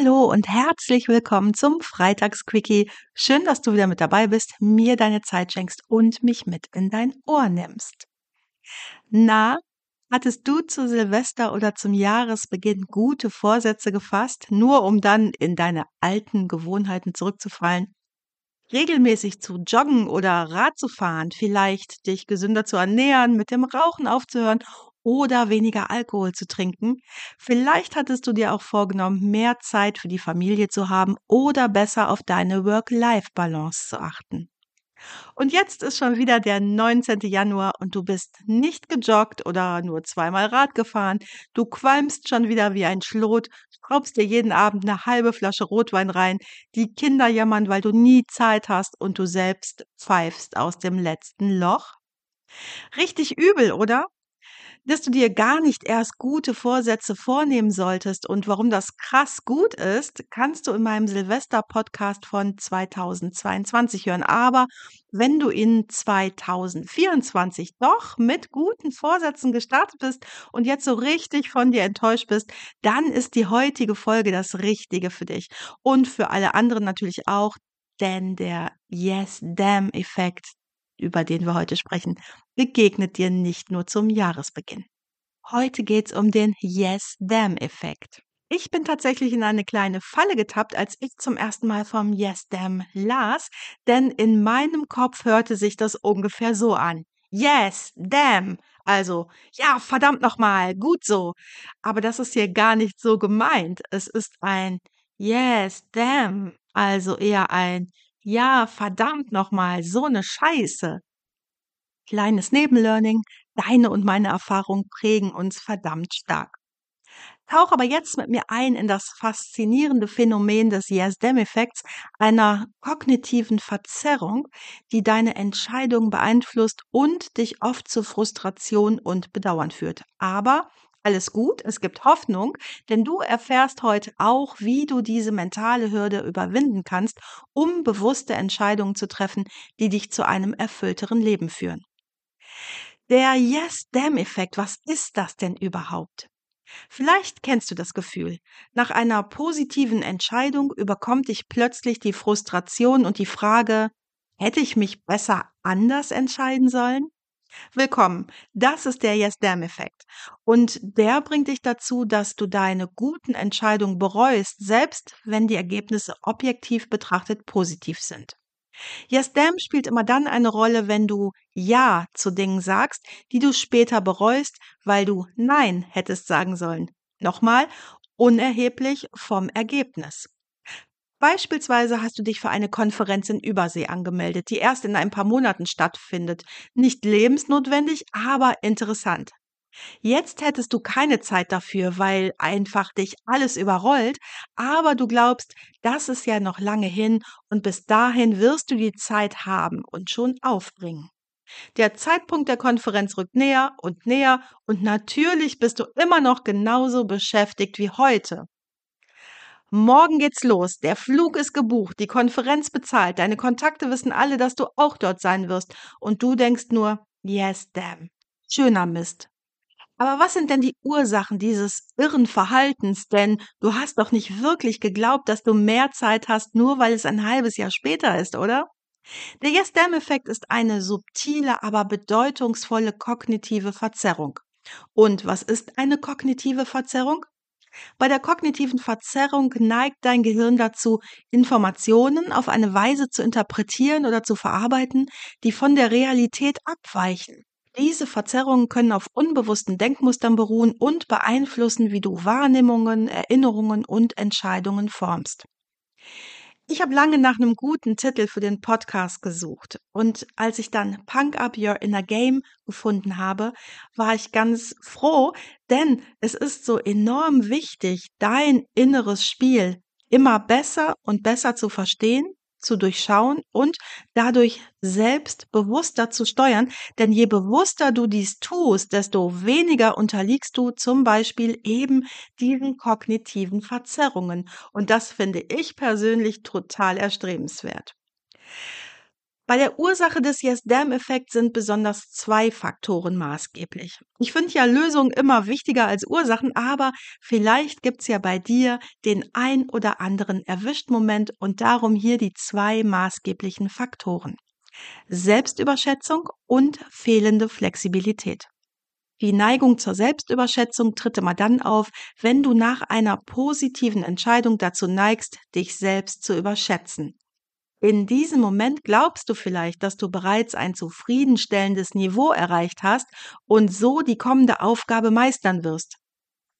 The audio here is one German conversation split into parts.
Hallo und herzlich willkommen zum Freitagsquickie. Schön, dass du wieder mit dabei bist, mir deine Zeit schenkst und mich mit in dein Ohr nimmst. Na, hattest du zu Silvester oder zum Jahresbeginn gute Vorsätze gefasst, nur um dann in deine alten Gewohnheiten zurückzufallen? Regelmäßig zu joggen oder Rad zu fahren, vielleicht dich gesünder zu ernähren, mit dem Rauchen aufzuhören oder weniger Alkohol zu trinken. Vielleicht hattest du dir auch vorgenommen, mehr Zeit für die Familie zu haben oder besser auf deine Work-Life-Balance zu achten. Und jetzt ist schon wieder der 19. Januar und du bist nicht gejoggt oder nur zweimal Rad gefahren. Du qualmst schon wieder wie ein Schlot, schraubst dir jeden Abend eine halbe Flasche Rotwein rein. Die Kinder jammern, weil du nie Zeit hast und du selbst pfeifst aus dem letzten Loch. Richtig übel, oder? Dass du dir gar nicht erst gute Vorsätze vornehmen solltest und warum das krass gut ist, kannst du in meinem Silvester-Podcast von 2022 hören. Aber wenn du in 2024 doch mit guten Vorsätzen gestartet bist und jetzt so richtig von dir enttäuscht bist, dann ist die heutige Folge das Richtige für dich und für alle anderen natürlich auch, denn der Yes-Damn-Effekt, über den wir heute sprechen, begegnet dir nicht nur zum Jahresbeginn. Heute geht's um den Yes-Damn-Effekt. Ich bin tatsächlich in eine kleine Falle getappt, als ich zum ersten Mal vom Yes Damn las, denn in meinem Kopf hörte sich das ungefähr so an. Yes, damn. Also, ja, verdammt nochmal, gut so. Aber das ist hier gar nicht so gemeint. Es ist ein Yes, damn. Also eher ein Ja, verdammt nochmal, so eine Scheiße. Kleines Nebenlearning, deine und meine Erfahrungen prägen uns verdammt stark. Tauch aber jetzt mit mir ein in das faszinierende Phänomen des Yes-Dem-Effekts, einer kognitiven Verzerrung, die deine Entscheidungen beeinflusst und dich oft zu Frustration und Bedauern führt. Aber alles gut, es gibt Hoffnung, denn du erfährst heute auch, wie du diese mentale Hürde überwinden kannst, um bewusste Entscheidungen zu treffen, die dich zu einem erfüllteren Leben führen. Der Yes-Damn-Effekt, was ist das denn überhaupt? Vielleicht kennst du das Gefühl. Nach einer positiven Entscheidung überkommt dich plötzlich die Frustration und die Frage, hätte ich mich besser anders entscheiden sollen? Willkommen. Das ist der Yes-Damn-Effekt. Und der bringt dich dazu, dass du deine guten Entscheidungen bereust, selbst wenn die Ergebnisse objektiv betrachtet positiv sind. Yes, damn spielt immer dann eine Rolle, wenn du Ja zu Dingen sagst, die du später bereust, weil du Nein hättest sagen sollen. Nochmal, unerheblich vom Ergebnis. Beispielsweise hast du dich für eine Konferenz in Übersee angemeldet, die erst in ein paar Monaten stattfindet. Nicht lebensnotwendig, aber interessant. Jetzt hättest du keine Zeit dafür, weil einfach dich alles überrollt, aber du glaubst, das ist ja noch lange hin und bis dahin wirst du die Zeit haben und schon aufbringen. Der Zeitpunkt der Konferenz rückt näher und näher und natürlich bist du immer noch genauso beschäftigt wie heute. Morgen geht's los, der Flug ist gebucht, die Konferenz bezahlt, deine Kontakte wissen alle, dass du auch dort sein wirst und du denkst nur, yes, damn. Schöner Mist. Aber was sind denn die Ursachen dieses irren Verhaltens? Denn du hast doch nicht wirklich geglaubt, dass du mehr Zeit hast, nur weil es ein halbes Jahr später ist, oder? Der Yes-Damn-Effekt ist eine subtile, aber bedeutungsvolle kognitive Verzerrung. Und was ist eine kognitive Verzerrung? Bei der kognitiven Verzerrung neigt dein Gehirn dazu, Informationen auf eine Weise zu interpretieren oder zu verarbeiten, die von der Realität abweichen. Diese Verzerrungen können auf unbewussten Denkmustern beruhen und beeinflussen, wie du Wahrnehmungen, Erinnerungen und Entscheidungen formst. Ich habe lange nach einem guten Titel für den Podcast gesucht. Und als ich dann Punk Up Your Inner Game gefunden habe, war ich ganz froh, denn es ist so enorm wichtig, dein inneres Spiel immer besser und besser zu verstehen zu durchschauen und dadurch selbstbewusster zu steuern. Denn je bewusster du dies tust, desto weniger unterliegst du zum Beispiel eben diesen kognitiven Verzerrungen. Und das finde ich persönlich total erstrebenswert. Bei der Ursache des Yes-Damn-Effekts sind besonders zwei Faktoren maßgeblich. Ich finde ja Lösungen immer wichtiger als Ursachen, aber vielleicht gibt's ja bei dir den ein oder anderen Erwischt-Moment und darum hier die zwei maßgeblichen Faktoren. Selbstüberschätzung und fehlende Flexibilität. Die Neigung zur Selbstüberschätzung tritt immer dann auf, wenn du nach einer positiven Entscheidung dazu neigst, dich selbst zu überschätzen. In diesem Moment glaubst du vielleicht, dass du bereits ein zufriedenstellendes Niveau erreicht hast und so die kommende Aufgabe meistern wirst.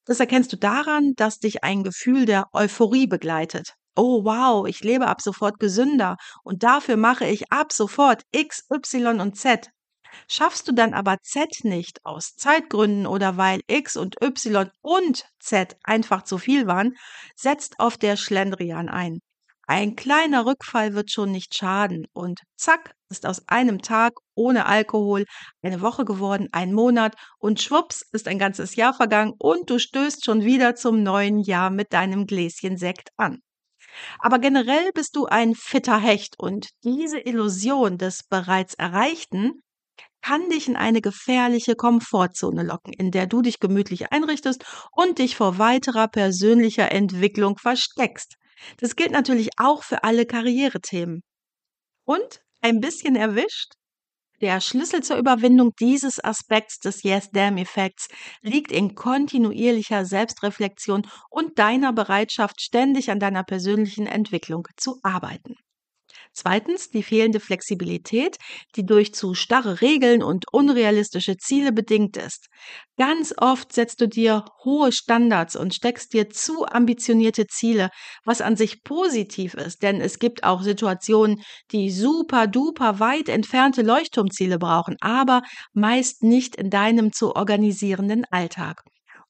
Das erkennst du daran, dass dich ein Gefühl der Euphorie begleitet. Oh wow, ich lebe ab sofort gesünder und dafür mache ich ab sofort X, Y und Z. Schaffst du dann aber Z nicht aus Zeitgründen oder weil X und Y und Z einfach zu viel waren, setzt auf der Schlendrian ein. Ein kleiner Rückfall wird schon nicht schaden und zack ist aus einem Tag ohne Alkohol eine Woche geworden, ein Monat und schwupps ist ein ganzes Jahr vergangen und du stößt schon wieder zum neuen Jahr mit deinem Gläschen Sekt an. Aber generell bist du ein fitter Hecht und diese Illusion des bereits Erreichten kann dich in eine gefährliche Komfortzone locken, in der du dich gemütlich einrichtest und dich vor weiterer persönlicher Entwicklung versteckst. Das gilt natürlich auch für alle Karrierethemen. Und ein bisschen erwischt? Der Schlüssel zur Überwindung dieses Aspekts des Yes-Damn-Effekts liegt in kontinuierlicher Selbstreflexion und deiner Bereitschaft, ständig an deiner persönlichen Entwicklung zu arbeiten. Zweitens die fehlende Flexibilität, die durch zu starre Regeln und unrealistische Ziele bedingt ist. Ganz oft setzt du dir hohe Standards und steckst dir zu ambitionierte Ziele, was an sich positiv ist, denn es gibt auch Situationen, die super duper weit entfernte Leuchtturmziele brauchen, aber meist nicht in deinem zu organisierenden Alltag.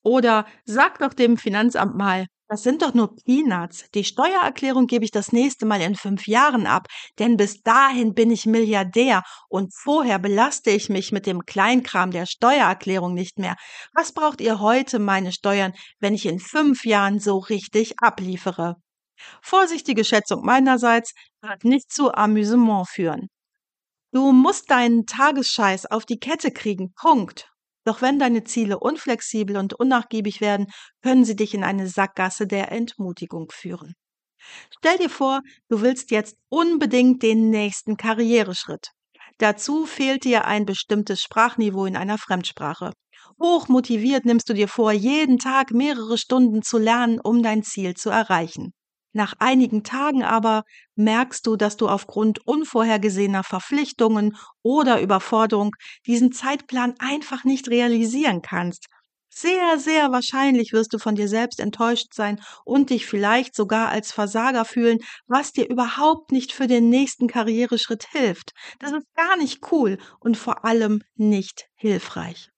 Oder sag doch dem Finanzamt mal, das sind doch nur Peanuts. Die Steuererklärung gebe ich das nächste Mal in fünf Jahren ab, denn bis dahin bin ich Milliardär und vorher belaste ich mich mit dem Kleinkram der Steuererklärung nicht mehr. Was braucht ihr heute meine Steuern, wenn ich in fünf Jahren so richtig abliefere? Vorsichtige Schätzung meinerseits wird nicht zu Amüsement führen. Du musst deinen Tagesscheiß auf die Kette kriegen. Punkt. Doch wenn deine Ziele unflexibel und unnachgiebig werden, können sie dich in eine Sackgasse der Entmutigung führen. Stell dir vor, du willst jetzt unbedingt den nächsten Karriereschritt. Dazu fehlt dir ein bestimmtes Sprachniveau in einer Fremdsprache. Hochmotiviert nimmst du dir vor, jeden Tag mehrere Stunden zu lernen, um dein Ziel zu erreichen. Nach einigen Tagen aber merkst du, dass du aufgrund unvorhergesehener Verpflichtungen oder Überforderung diesen Zeitplan einfach nicht realisieren kannst. Sehr, sehr wahrscheinlich wirst du von dir selbst enttäuscht sein und dich vielleicht sogar als Versager fühlen, was dir überhaupt nicht für den nächsten Karriereschritt hilft. Das ist gar nicht cool und vor allem nicht hilfreich.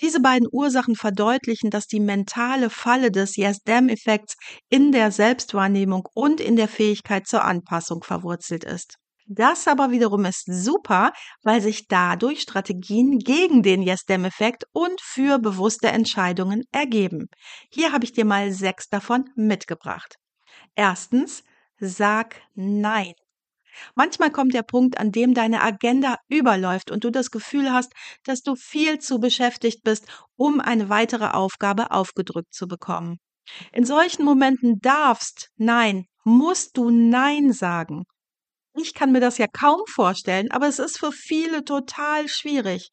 Diese beiden Ursachen verdeutlichen, dass die mentale Falle des Yes-Damn-Effekts in der Selbstwahrnehmung und in der Fähigkeit zur Anpassung verwurzelt ist. Das aber wiederum ist super, weil sich dadurch Strategien gegen den Yes-Dem-Effekt und für bewusste Entscheidungen ergeben. Hier habe ich dir mal sechs davon mitgebracht. Erstens, sag Nein. Manchmal kommt der Punkt, an dem deine Agenda überläuft und du das Gefühl hast, dass du viel zu beschäftigt bist, um eine weitere Aufgabe aufgedrückt zu bekommen. In solchen Momenten darfst, nein, musst du Nein sagen. Ich kann mir das ja kaum vorstellen, aber es ist für viele total schwierig.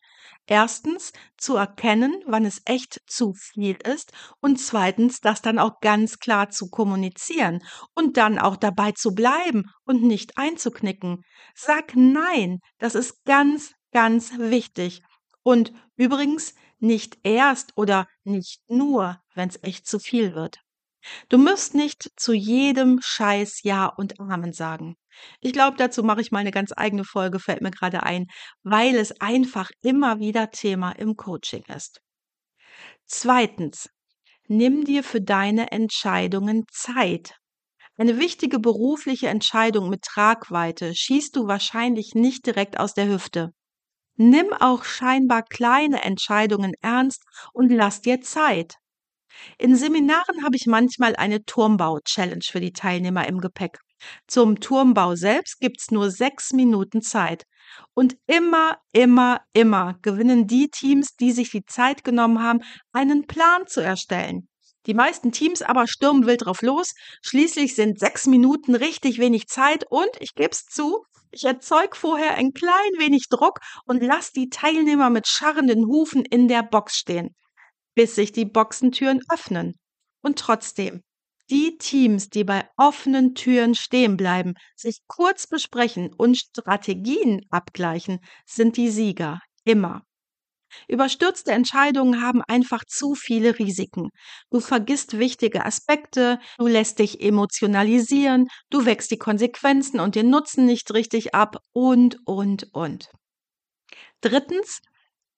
Erstens zu erkennen, wann es echt zu viel ist und zweitens das dann auch ganz klar zu kommunizieren und dann auch dabei zu bleiben und nicht einzuknicken. Sag nein, das ist ganz, ganz wichtig. Und übrigens nicht erst oder nicht nur, wenn es echt zu viel wird. Du musst nicht zu jedem Scheiß Ja und Amen sagen. Ich glaube, dazu mache ich mal eine ganz eigene Folge, fällt mir gerade ein, weil es einfach immer wieder Thema im Coaching ist. Zweitens, nimm dir für deine Entscheidungen Zeit. Eine wichtige berufliche Entscheidung mit Tragweite schießt du wahrscheinlich nicht direkt aus der Hüfte. Nimm auch scheinbar kleine Entscheidungen ernst und lass dir Zeit. In Seminaren habe ich manchmal eine Turmbau-Challenge für die Teilnehmer im Gepäck. Zum Turmbau selbst gibt's nur sechs Minuten Zeit. Und immer, immer, immer gewinnen die Teams, die sich die Zeit genommen haben, einen Plan zu erstellen. Die meisten Teams aber stürmen wild drauf los. Schließlich sind sechs Minuten richtig wenig Zeit und ich gebe es zu, ich erzeug vorher ein klein wenig Druck und lass die Teilnehmer mit scharrenden Hufen in der Box stehen, bis sich die Boxentüren öffnen. Und trotzdem, die Teams, die bei offenen Türen stehen bleiben, sich kurz besprechen und Strategien abgleichen, sind die Sieger. Immer. Überstürzte Entscheidungen haben einfach zu viele Risiken. Du vergisst wichtige Aspekte, du lässt dich emotionalisieren, du wächst die Konsequenzen und den Nutzen nicht richtig ab und, und, und. Drittens,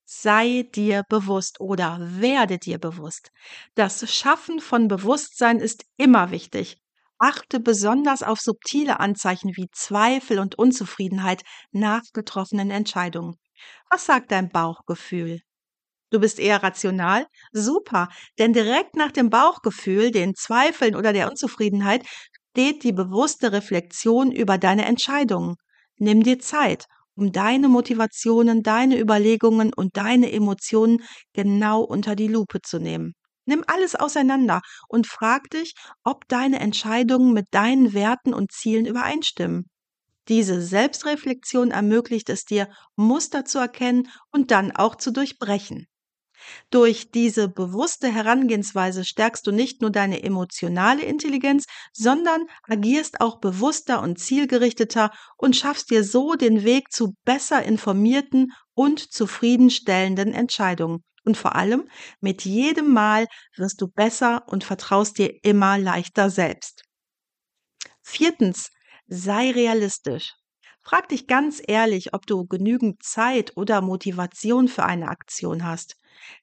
sei dir bewusst oder werde dir bewusst. Das Schaffen von Bewusstsein ist immer wichtig. Achte besonders auf subtile Anzeichen wie Zweifel und Unzufriedenheit nach getroffenen Entscheidungen. Was sagt dein Bauchgefühl? Du bist eher rational? Super, denn direkt nach dem Bauchgefühl, den Zweifeln oder der Unzufriedenheit steht die bewusste Reflexion über deine Entscheidungen. Nimm dir Zeit, um deine Motivationen, deine Überlegungen und deine Emotionen genau unter die Lupe zu nehmen. Nimm alles auseinander und frag dich, ob deine Entscheidungen mit deinen Werten und Zielen übereinstimmen. Diese Selbstreflexion ermöglicht es dir, Muster zu erkennen und dann auch zu durchbrechen. Durch diese bewusste Herangehensweise stärkst du nicht nur deine emotionale Intelligenz, sondern agierst auch bewusster und zielgerichteter und schaffst dir so den Weg zu besser informierten und zufriedenstellenden Entscheidungen. Und vor allem, mit jedem Mal wirst du besser und vertraust dir immer leichter selbst. Viertens, sei realistisch. Frag dich ganz ehrlich, ob du genügend Zeit oder Motivation für eine Aktion hast.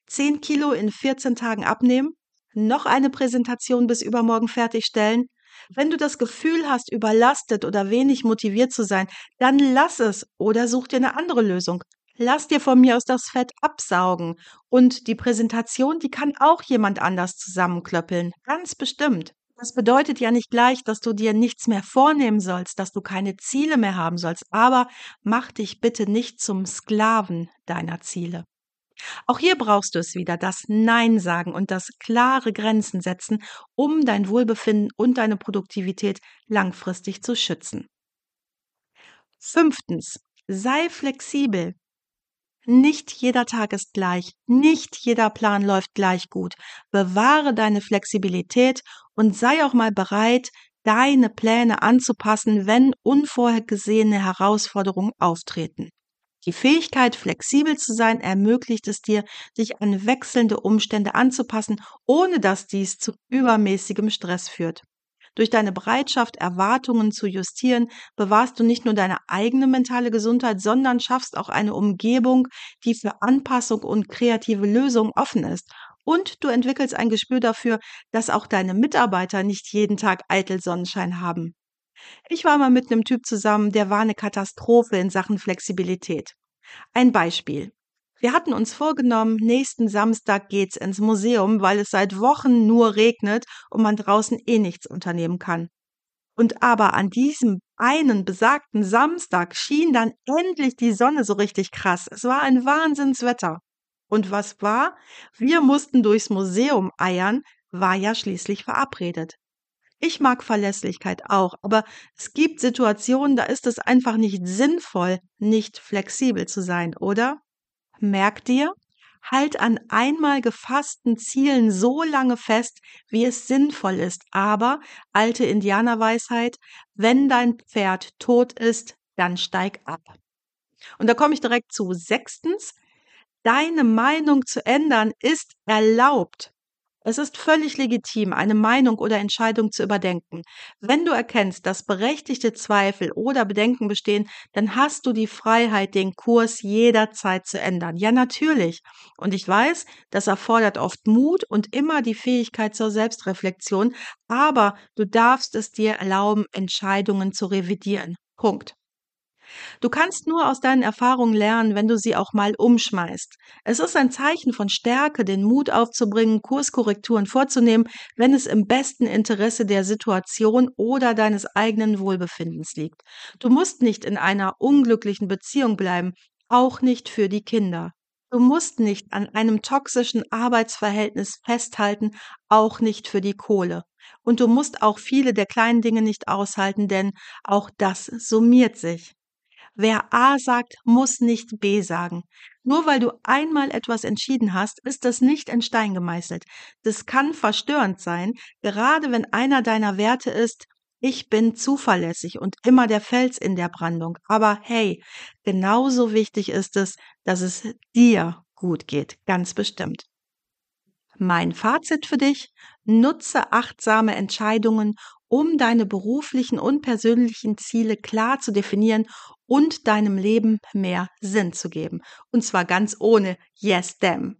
10 Kilo in 14 Tagen abnehmen? Noch eine Präsentation bis übermorgen fertigstellen? Wenn du das Gefühl hast, überlastet oder wenig motiviert zu sein, dann lass es oder such dir eine andere Lösung. Lass dir von mir aus das Fett absaugen. Und die Präsentation, die kann auch jemand anders zusammenklöppeln. Ganz bestimmt. Das bedeutet ja nicht gleich, dass du dir nichts mehr vornehmen sollst, dass du keine Ziele mehr haben sollst, aber mach dich bitte nicht zum Sklaven deiner Ziele. Auch hier brauchst du es wieder, das Nein sagen und das klare Grenzen setzen, um dein Wohlbefinden und deine Produktivität langfristig zu schützen. Fünftens, sei flexibel. Nicht jeder Tag ist gleich, nicht jeder Plan läuft gleich gut. Bewahre deine Flexibilität und sei auch mal bereit, deine Pläne anzupassen, wenn unvorhergesehene Herausforderungen auftreten. Die Fähigkeit, flexibel zu sein, ermöglicht es dir, sich an wechselnde Umstände anzupassen, ohne dass dies zu übermäßigem Stress führt. Durch deine Bereitschaft, Erwartungen zu justieren, bewahrst du nicht nur deine eigene mentale Gesundheit, sondern schaffst auch eine Umgebung, die für Anpassung und kreative Lösungen offen ist. Und du entwickelst ein Gespür dafür, dass auch deine Mitarbeiter nicht jeden Tag eitel Sonnenschein haben. Ich war mal mit einem Typ zusammen, der war eine Katastrophe in Sachen Flexibilität. Ein Beispiel. Wir hatten uns vorgenommen, nächsten Samstag geht's ins Museum, weil es seit Wochen nur regnet und man draußen eh nichts unternehmen kann. Und aber an diesem einen besagten Samstag schien dann endlich die Sonne so richtig krass. Es war ein Wahnsinnswetter. Und was war? Wir mussten durchs Museum eiern, war ja schließlich verabredet. Ich mag Verlässlichkeit auch, aber es gibt Situationen, da ist es einfach nicht sinnvoll, nicht flexibel zu sein, oder? Merk dir, halt an einmal gefassten Zielen so lange fest, wie es sinnvoll ist. Aber, alte Indianerweisheit, wenn dein Pferd tot ist, dann steig ab. Und da komme ich direkt zu. Sechstens, deine Meinung zu ändern ist erlaubt. Es ist völlig legitim, eine Meinung oder Entscheidung zu überdenken. Wenn du erkennst, dass berechtigte Zweifel oder Bedenken bestehen, dann hast du die Freiheit, den Kurs jederzeit zu ändern. Ja, natürlich. Und ich weiß, das erfordert oft Mut und immer die Fähigkeit zur Selbstreflexion, aber du darfst es dir erlauben, Entscheidungen zu revidieren. Punkt. Du kannst nur aus deinen Erfahrungen lernen, wenn du sie auch mal umschmeißt. Es ist ein Zeichen von Stärke, den Mut aufzubringen, Kurskorrekturen vorzunehmen, wenn es im besten Interesse der Situation oder deines eigenen Wohlbefindens liegt. Du musst nicht in einer unglücklichen Beziehung bleiben, auch nicht für die Kinder. Du musst nicht an einem toxischen Arbeitsverhältnis festhalten, auch nicht für die Kohle. Und du musst auch viele der kleinen Dinge nicht aushalten, denn auch das summiert sich. Wer A sagt, muss nicht B sagen. Nur weil du einmal etwas entschieden hast, ist das nicht in Stein gemeißelt. Das kann verstörend sein, gerade wenn einer deiner Werte ist, ich bin zuverlässig und immer der Fels in der Brandung. Aber hey, genauso wichtig ist es, dass es dir gut geht, ganz bestimmt. Mein Fazit für dich, nutze achtsame Entscheidungen, um deine beruflichen und persönlichen Ziele klar zu definieren und deinem Leben mehr Sinn zu geben. Und zwar ganz ohne Yes, damn.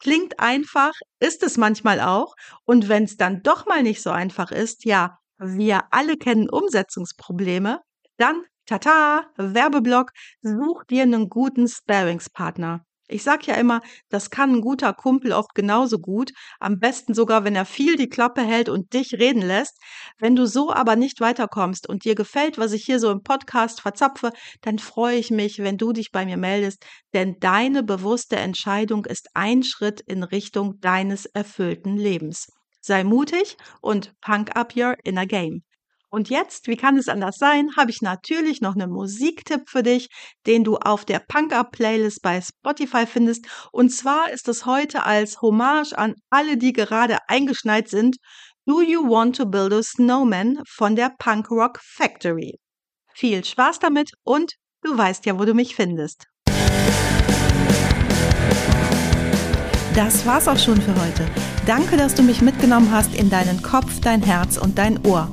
Klingt einfach, ist es manchmal auch. Und wenn es dann doch mal nicht so einfach ist, ja, wir alle kennen Umsetzungsprobleme, dann, tata, Werbeblock, such dir einen guten Sparingspartner. Ich sag ja immer, das kann ein guter Kumpel oft genauso gut, am besten sogar, wenn er viel die Klappe hält und dich reden lässt. Wenn du so aber nicht weiterkommst und dir gefällt, was ich hier so im Podcast verzapfe, dann freue ich mich, wenn du dich bei mir meldest, denn deine bewusste Entscheidung ist ein Schritt in Richtung deines erfüllten Lebens. Sei mutig und punk up your inner game. Und jetzt, wie kann es anders sein, habe ich natürlich noch einen Musiktipp für dich, den du auf der Punk Up Playlist bei Spotify findest. Und zwar ist es heute als Hommage an alle, die gerade eingeschneit sind, Do You Want to Build a Snowman von der Punk Rock Factory. Viel Spaß damit und du weißt ja, wo du mich findest. Das war's auch schon für heute. Danke, dass du mich mitgenommen hast in deinen Kopf, dein Herz und dein Ohr.